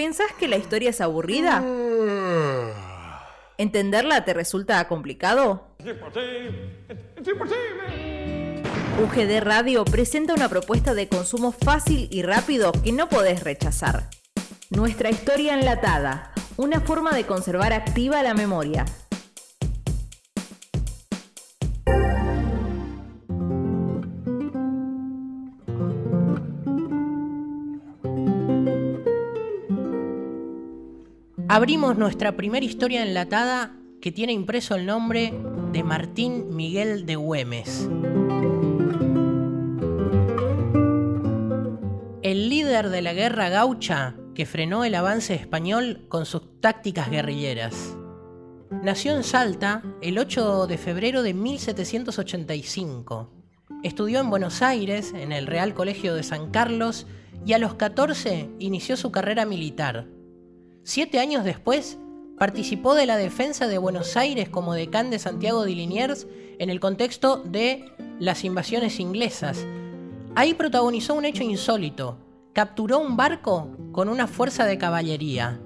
¿Pensás que la historia es aburrida? ¿Entenderla te resulta complicado? UGD Radio presenta una propuesta de consumo fácil y rápido que no podés rechazar. Nuestra historia enlatada, una forma de conservar activa la memoria. Abrimos nuestra primera historia enlatada que tiene impreso el nombre de Martín Miguel de Güemes. El líder de la guerra gaucha que frenó el avance español con sus tácticas guerrilleras. Nació en Salta el 8 de febrero de 1785. Estudió en Buenos Aires, en el Real Colegio de San Carlos, y a los 14 inició su carrera militar Siete años después, participó de la defensa de Buenos Aires como decán de Santiago de Liniers en el contexto de las invasiones inglesas. Ahí protagonizó un hecho insólito. Capturó un barco con una fuerza de caballería.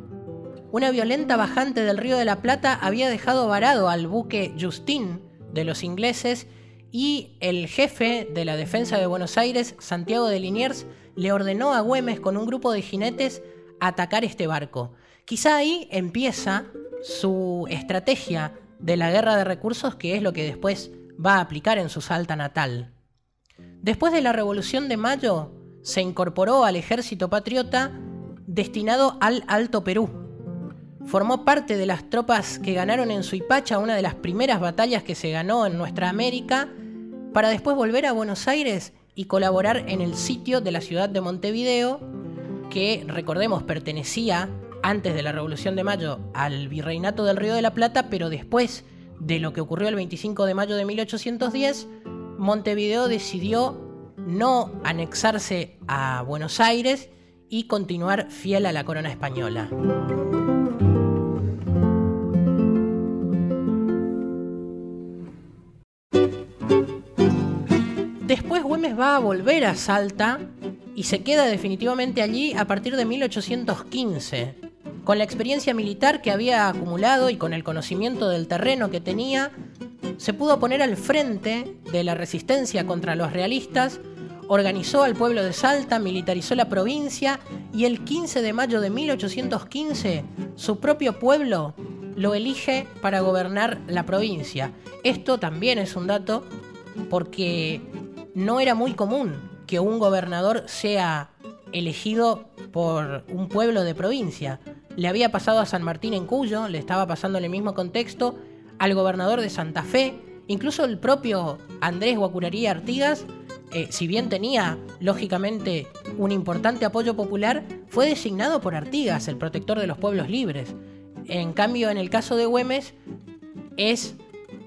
Una violenta bajante del Río de la Plata había dejado varado al buque Justin de los ingleses y el jefe de la defensa de Buenos Aires, Santiago de Liniers, le ordenó a Güemes con un grupo de jinetes atacar este barco. Quizá ahí empieza su estrategia de la guerra de recursos, que es lo que después va a aplicar en su Salta natal. Después de la Revolución de Mayo, se incorporó al ejército patriota destinado al Alto Perú. Formó parte de las tropas que ganaron en Suipacha, una de las primeras batallas que se ganó en nuestra América, para después volver a Buenos Aires y colaborar en el sitio de la ciudad de Montevideo, que recordemos pertenecía antes de la Revolución de Mayo al Virreinato del Río de la Plata, pero después de lo que ocurrió el 25 de mayo de 1810, Montevideo decidió no anexarse a Buenos Aires y continuar fiel a la corona española. Después Güemes va a volver a Salta y se queda definitivamente allí a partir de 1815. Con la experiencia militar que había acumulado y con el conocimiento del terreno que tenía, se pudo poner al frente de la resistencia contra los realistas, organizó al pueblo de Salta, militarizó la provincia y el 15 de mayo de 1815 su propio pueblo lo elige para gobernar la provincia. Esto también es un dato porque no era muy común que un gobernador sea elegido por un pueblo de provincia. Le había pasado a San Martín en Cuyo, le estaba pasando en el mismo contexto, al gobernador de Santa Fe, incluso el propio Andrés Guacuraría Artigas, eh, si bien tenía lógicamente un importante apoyo popular, fue designado por Artigas, el protector de los pueblos libres. En cambio, en el caso de Güemes, es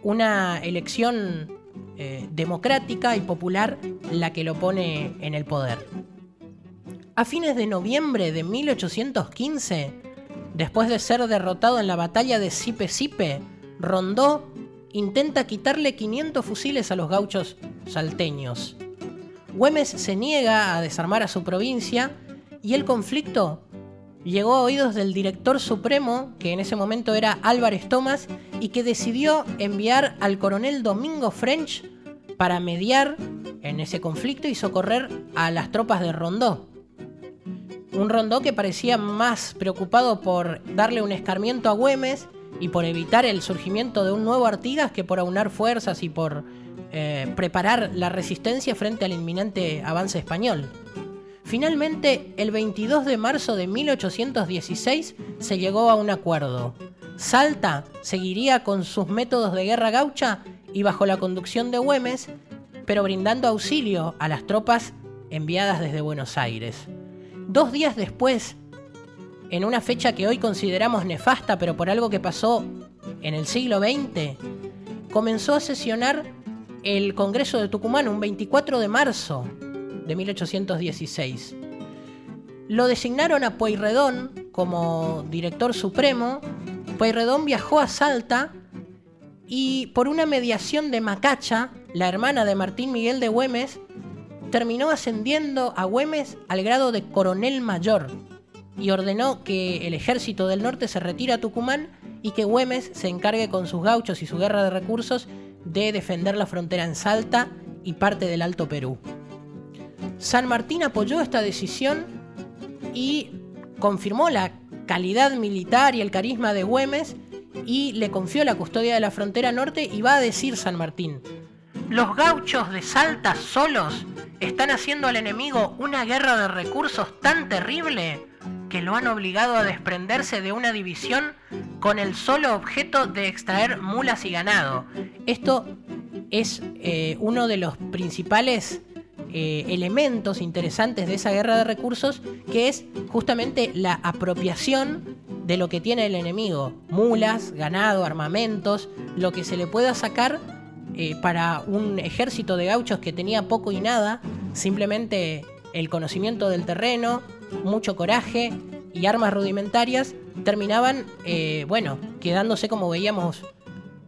una elección eh, democrática y popular la que lo pone en el poder. A fines de noviembre de 1815, Después de ser derrotado en la batalla de Sipe Sipe, Rondó intenta quitarle 500 fusiles a los gauchos salteños. Güemes se niega a desarmar a su provincia y el conflicto llegó a oídos del director supremo, que en ese momento era Álvarez Tomás, y que decidió enviar al coronel Domingo French para mediar en ese conflicto y socorrer a las tropas de Rondó. Un Rondó que parecía más preocupado por darle un escarmiento a Güemes y por evitar el surgimiento de un nuevo Artigas que por aunar fuerzas y por eh, preparar la resistencia frente al inminente avance español. Finalmente, el 22 de marzo de 1816 se llegó a un acuerdo. Salta seguiría con sus métodos de guerra gaucha y bajo la conducción de Güemes, pero brindando auxilio a las tropas enviadas desde Buenos Aires. Dos días después, en una fecha que hoy consideramos nefasta, pero por algo que pasó en el siglo XX, comenzó a sesionar el Congreso de Tucumán un 24 de marzo de 1816. Lo designaron a Pueyrredón como director supremo. Pueyrredón viajó a Salta y por una mediación de Macacha, la hermana de Martín Miguel de Güemes, terminó ascendiendo a Güemes al grado de coronel mayor. y ordenó que el ejército del norte se retire a Tucumán y que Güemes se encargue con sus gauchos y su guerra de recursos de defender la frontera en Salta y parte del Alto Perú. San Martín apoyó esta decisión y confirmó la calidad militar y el carisma de Güemes y le confió la custodia de la frontera norte y va a decir San Martín, los gauchos de Salta solos están haciendo al enemigo una guerra de recursos tan terrible que lo han obligado a desprenderse de una división con el solo objeto de extraer mulas y ganado. Esto es eh, uno de los principales eh, elementos interesantes de esa guerra de recursos, que es justamente la apropiación de lo que tiene el enemigo, mulas, ganado, armamentos, lo que se le pueda sacar eh, para un ejército de gauchos que tenía poco y nada, simplemente el conocimiento del terreno, mucho coraje y armas rudimentarias, terminaban, eh, bueno, quedándose como veíamos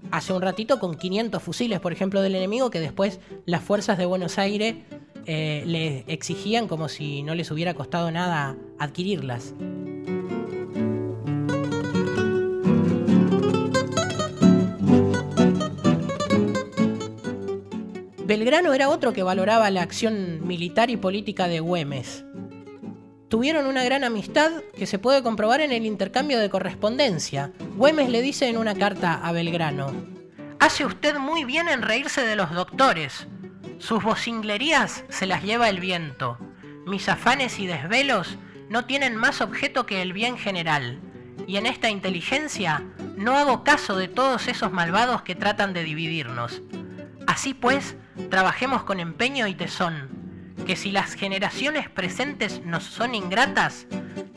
hace un ratito con 500 fusiles, por ejemplo, del enemigo que después las fuerzas de Buenos Aires eh, le exigían como si no les hubiera costado nada adquirirlas. Belgrano era otro que valoraba la acción militar y política de Güemes. Tuvieron una gran amistad que se puede comprobar en el intercambio de correspondencia. Güemes le dice en una carta a Belgrano, Hace usted muy bien en reírse de los doctores. Sus vocinglerías se las lleva el viento. Mis afanes y desvelos no tienen más objeto que el bien general. Y en esta inteligencia no hago caso de todos esos malvados que tratan de dividirnos. Así pues, trabajemos con empeño y tesón, que si las generaciones presentes nos son ingratas,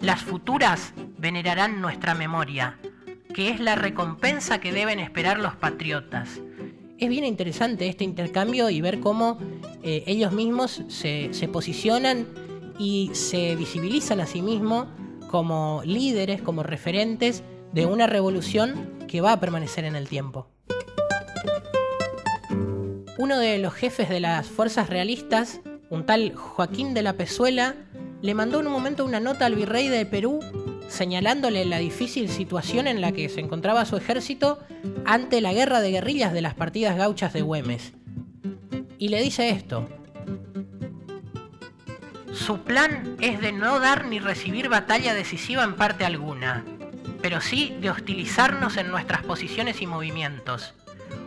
las futuras venerarán nuestra memoria, que es la recompensa que deben esperar los patriotas es bien interesante este intercambio y ver cómo eh, ellos mismos se, posicionan y se visibilizan a sí mismos como líderes, como referentes de una revolución que va a permanecer en el tiempo. Uno de los jefes de las fuerzas realistas, un tal Joaquín de la Pezuela, le mandó en un momento una nota al virrey de Perú señalándole la difícil situación en la que se encontraba su ejército ante la guerra de guerrillas de las partidas gauchas de Güemes. Y le dice esto. Su plan es de no dar ni recibir batalla decisiva en parte alguna, pero sí de hostilizarnos en nuestras posiciones y movimientos.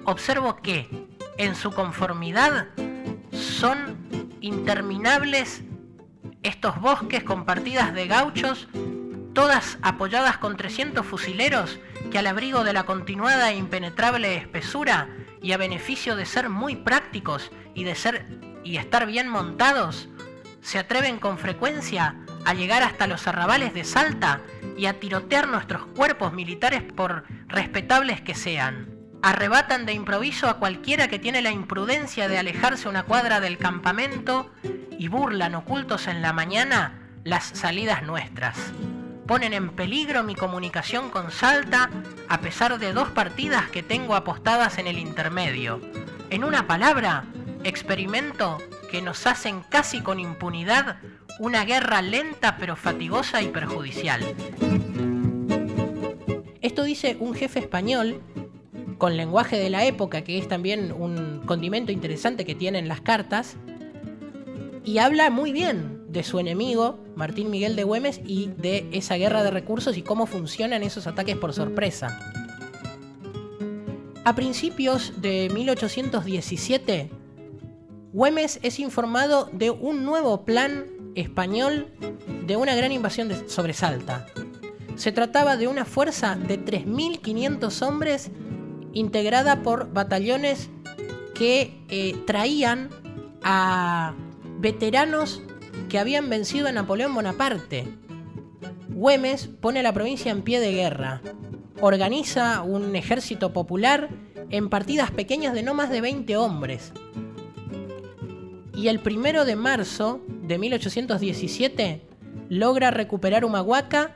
Observo que, en su conformidad, son interminables estos bosques con partidas de gauchos todas apoyadas con 300 fusileros que al abrigo de la continuada e impenetrable espesura y a beneficio de ser muy prácticos y de ser y estar bien montados, se atreven con frecuencia a llegar hasta los arrabales de Salta y a tirotear nuestros cuerpos militares por respetables que sean. Arrebatan de improviso a cualquiera que tiene la imprudencia de alejarse una cuadra del campamento y burlan ocultos en la mañana las salidas nuestras ponen en peligro mi comunicación con Salta a pesar de dos partidas que tengo apostadas en el intermedio. En una palabra, experimento que nos hacen casi con impunidad una guerra lenta pero fatigosa y perjudicial. Esto dice un jefe español con lenguaje de la época, que es también un condimento interesante que tienen las cartas, y habla muy bien de su enemigo, Martín Miguel de Güemes, y de esa guerra de recursos y cómo funcionan esos ataques por sorpresa. A principios de 1817, Güemes es informado de un nuevo plan español de una gran invasión de sobresalta. Se trataba de una fuerza de 3.500 hombres integrada por batallones que eh, traían a veteranos que habían vencido a Napoleón Bonaparte. Güemes pone la provincia en pie de guerra, organiza un ejército popular en partidas pequeñas de no más de 20 hombres. Y el primero de marzo de 1817 logra recuperar Humahuaca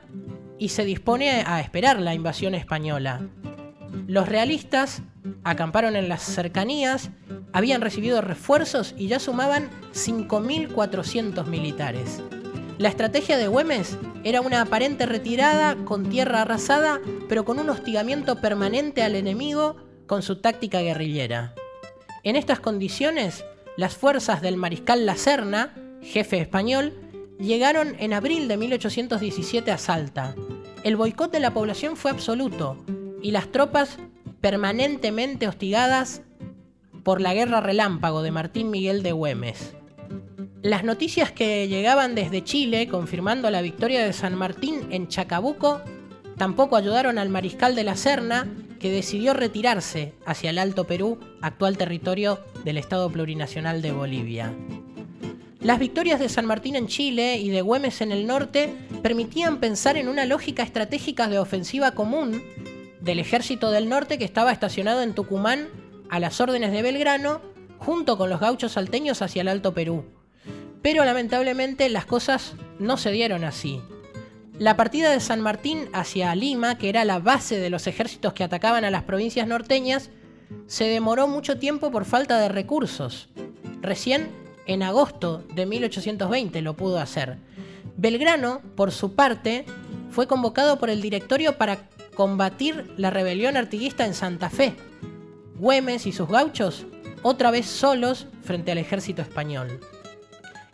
y se dispone a esperar la invasión española. Los realistas acamparon en las cercanías, habían recibido refuerzos y ya sumaban 5.400 militares. La estrategia de Güemes era una aparente retirada con tierra arrasada, pero con un hostigamiento permanente al enemigo con su táctica guerrillera. En estas condiciones, las fuerzas del mariscal La Serna, jefe español, llegaron en abril de 1817 a Salta. El boicot de la población fue absoluto y las tropas permanentemente hostigadas por la guerra relámpago de Martín Miguel de Güemes. Las noticias que llegaban desde Chile confirmando la victoria de San Martín en Chacabuco tampoco ayudaron al mariscal de la Serna, que decidió retirarse hacia el Alto Perú, actual territorio del Estado Plurinacional de Bolivia. Las victorias de San Martín en Chile y de Güemes en el norte permitían pensar en una lógica estratégica de ofensiva común del ejército del norte que estaba estacionado en Tucumán a las órdenes de Belgrano, junto con los gauchos salteños hacia el Alto Perú. Pero lamentablemente las cosas no se dieron así. La partida de San Martín hacia Lima, que era la base de los ejércitos que atacaban a las provincias norteñas, se demoró mucho tiempo por falta de recursos. Recién en agosto de 1820 lo pudo hacer. Belgrano, por su parte, fue convocado por el directorio para combatir la rebelión artiguista en Santa Fe. Güemes y sus gauchos otra vez solos frente al ejército español.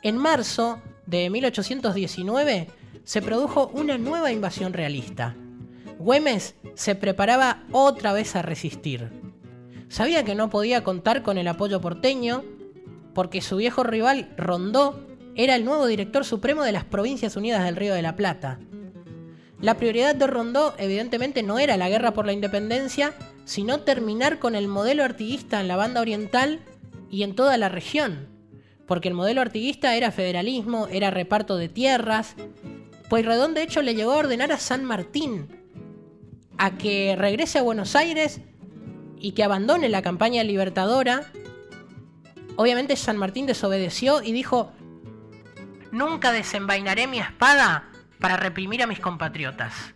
En marzo de 1819 se produjo una nueva invasión realista. Güemes se preparaba otra vez a resistir. Sabía que no podía contar con el apoyo porteño porque su viejo rival Rondó era el nuevo director supremo de las Provincias Unidas del Río de la Plata. La prioridad de Rondó evidentemente no era la guerra por la independencia, sino terminar con el modelo artiguista en la banda oriental y en toda la región. Porque el modelo artiguista era federalismo, era reparto de tierras. Pueyrredón de hecho le llegó a ordenar a San Martín a que regrese a Buenos Aires y que abandone la campaña libertadora Obviamente San Martín desobedeció y dijo, Nunca desenvainaré mi espada para reprimir a mis compatriotas.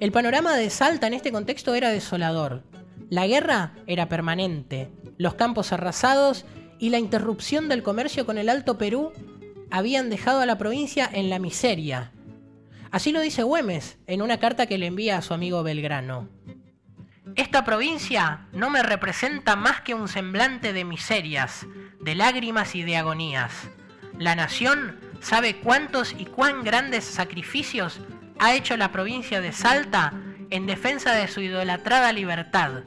El panorama de Salta en este contexto era desolador. La guerra era permanente, los campos arrasados y la interrupción del comercio con el Alto Perú habían dejado a la provincia en la miseria. Así lo dice Güemes en una carta que le envía a su amigo Belgrano. Esta provincia no me representa más que un semblante de miserias, de lágrimas y de agonías. La nación sabe cuántos y cuán grandes sacrificios ha hecho la provincia de Salta en defensa de su idolatrada libertad,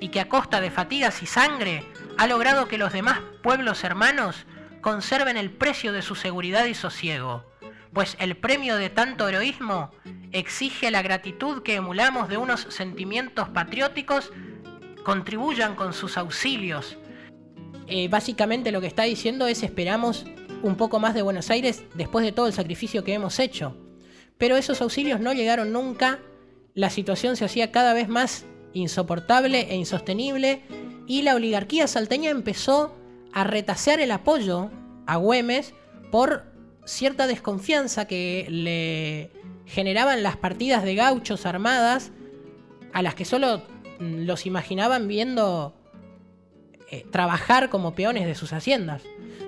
y que a costa de fatigas y sangre ha logrado que los demás pueblos hermanos conserven el precio de su seguridad y sosiego, pues el premio de tanto heroísmo exige la gratitud que emulamos de unos sentimientos patrióticos contribuyan con sus auxilios. Eh, básicamente lo que está diciendo es esperamos un poco más de Buenos Aires después de todo el sacrificio que hemos hecho. Pero esos auxilios no llegaron nunca, la situación se hacía cada vez más insoportable e insostenible y la oligarquía salteña empezó a retasear el apoyo a Güemes por cierta desconfianza que le generaban las partidas de gauchos armadas a las que solo los imaginaban viendo eh, trabajar como peones de sus haciendas.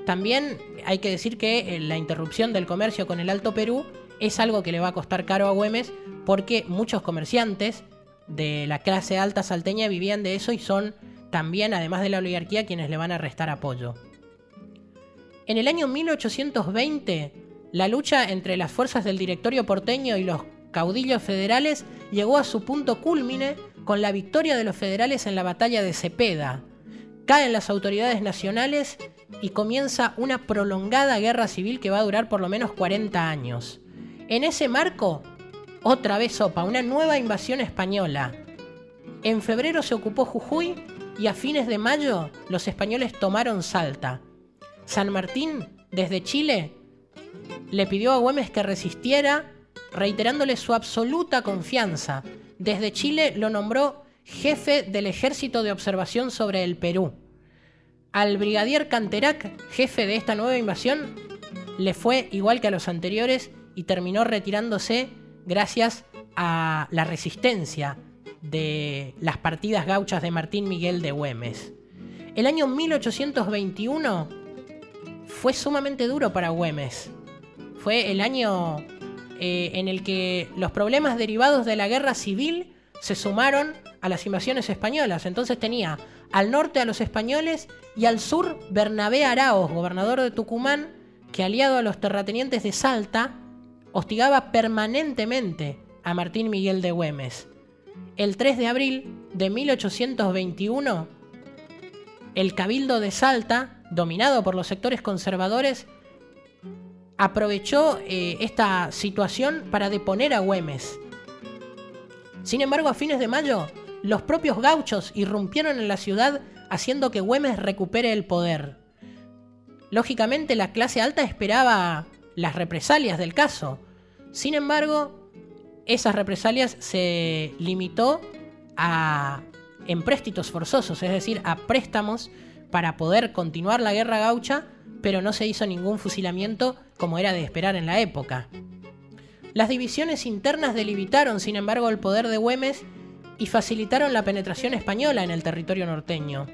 También hay que decir que eh, la interrupción del comercio con el Alto Perú es algo que le va a costar caro a Güemes porque muchos comerciantes de la clase alta salteña vivían de eso y son también, además de la oligarquía, quienes le van a restar apoyo. En el año 1820, la lucha entre las fuerzas del directorio porteño y los caudillos federales llegó a su punto cúlmine con la victoria de los federales en la batalla de Cepeda, caen las autoridades nacionales y comienza una prolongada guerra civil que va a durar por lo menos 40 años. En ese marco, otra vez sopa, una nueva invasión española. En febrero se ocupó Jujuy y a fines de mayo los españoles tomaron Salta. San Martín, desde Chile, le pidió a Güemes que resistiera, reiterándole su absoluta confianza. Desde Chile lo nombró jefe del Ejército de Observación sobre el Perú. Al brigadier Canterac, jefe de esta nueva invasión, le fue igual que a los anteriores y terminó retirándose gracias a la resistencia de las partidas gauchas de Martín Miguel de Güemes. El año 1821 fue sumamente duro para Güemes. Fue el año eh, en el que los problemas derivados de la guerra civil se sumaron a las invasiones españolas. Entonces tenía al norte a los españoles y al sur Bernabé Araos, gobernador de Tucumán, que aliado a los terratenientes de Salta, hostigaba permanentemente a Martín Miguel de Güemes. El 3 de abril de 1821, el Cabildo de Salta, dominado por los sectores conservadores, aprovechó eh, esta situación para deponer a Güemes. Sin embargo, a fines de mayo, los propios gauchos irrumpieron en la ciudad haciendo que Güemes recupere el poder. Lógicamente, la clase alta esperaba las represalias del caso. Sin embargo, esas represalias se limitó a empréstitos forzosos, es decir, a préstamos para poder continuar la guerra gaucha, pero no se hizo ningún fusilamiento como era de esperar en la época. Las divisiones internas delimitaron, sin embargo, el poder de Güemes y facilitaron la penetración española en el territorio norteño.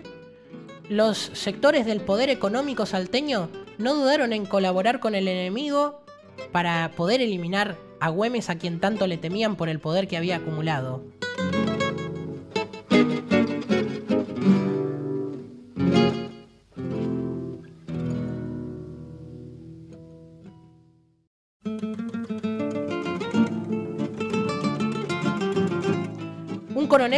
Los sectores del poder económico salteño no dudaron en colaborar con el enemigo para poder eliminar a Güemes a quien tanto le temían por el poder que había acumulado.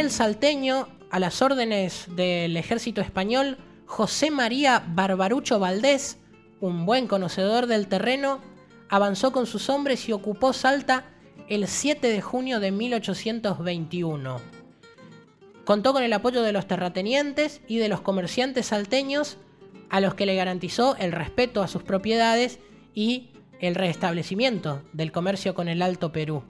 Coronel salteño a las órdenes del ejército español, José María Barbarucho Valdés, un buen conocedor del terreno, avanzó con sus hombres y ocupó Salta el 7 de junio de 1821. Contó con el apoyo de los terratenientes y de los comerciantes salteños, a los que le garantizó el respeto a sus propiedades y el restablecimiento del comercio con el Alto Perú.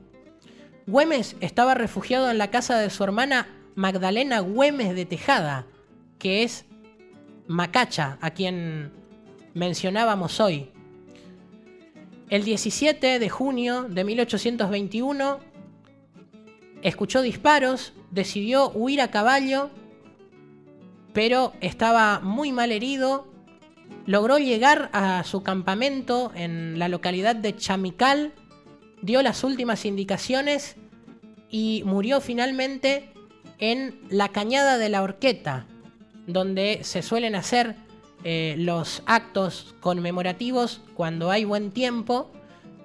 Güemes estaba refugiado en la casa de su hermana Magdalena Güemes de Tejada, que es Macacha, a quien mencionábamos hoy, el 17 de junio de 1821 escuchó disparos, decidió huir a caballo, pero estaba muy mal herido. Logró llegar a su campamento en la localidad de Chamical, dio las últimas indicaciones y murió finalmente en la cañada de la Horqueta, donde se suelen hacer eh, los actos conmemorativos cuando hay buen tiempo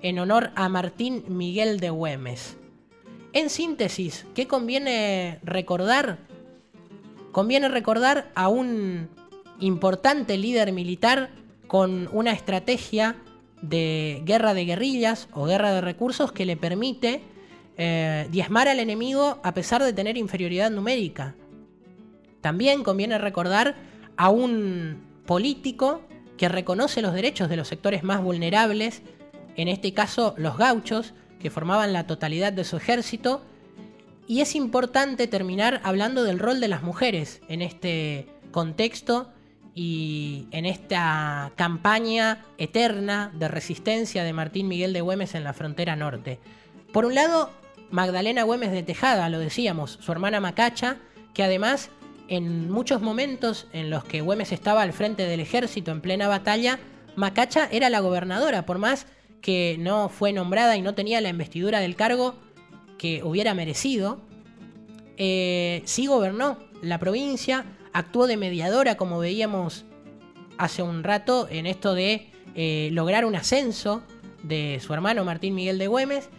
en honor a Martín Miguel de Güemes. En síntesis, ¿qué conviene recordar? Conviene recordar a un importante líder militar con una estrategia de guerra de guerrillas o guerra de recursos que le permite eh, diezmar al enemigo a pesar de tener inferioridad numérica. También conviene recordar a un político que reconoce los derechos de los sectores más vulnerables, en este caso los gauchos, que formaban la totalidad de su ejército, y es importante terminar hablando del rol de las mujeres en este contexto y en esta campaña eterna de resistencia de Martín Miguel de Güemes en la frontera norte. Por un lado, Magdalena Güemes de Tejada, lo decíamos, su hermana Macacha, que además en muchos momentos en los que Güemes estaba al frente del ejército en plena batalla, Macacha era la gobernadora, por más que no fue nombrada y no tenía la investidura del cargo que hubiera merecido, eh, sí gobernó la provincia, actuó de mediadora, como veíamos hace un rato, en esto de eh, lograr un ascenso de su hermano Martín Miguel de Güemes,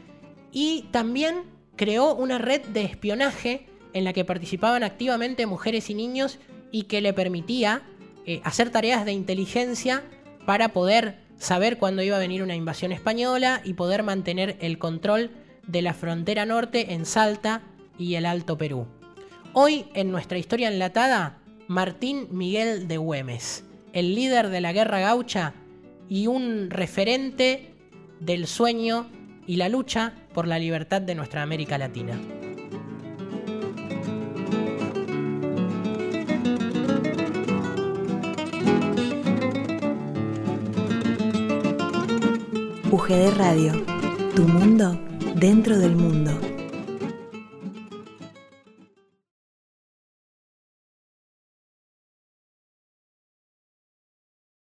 y también creó una red de espionaje en la que participaban activamente mujeres y niños y que le permitía eh, hacer tareas de inteligencia para poder saber cuándo iba a venir una invasión española y poder mantener el control de la frontera norte en Salta y el Alto Perú. Hoy en nuestra historia enlatada, Martín Miguel de Güemes, el líder de la guerra gaucha y un referente del sueño y la lucha por la libertad de nuestra América Latina. UGD Radio, tu mundo dentro del mundo.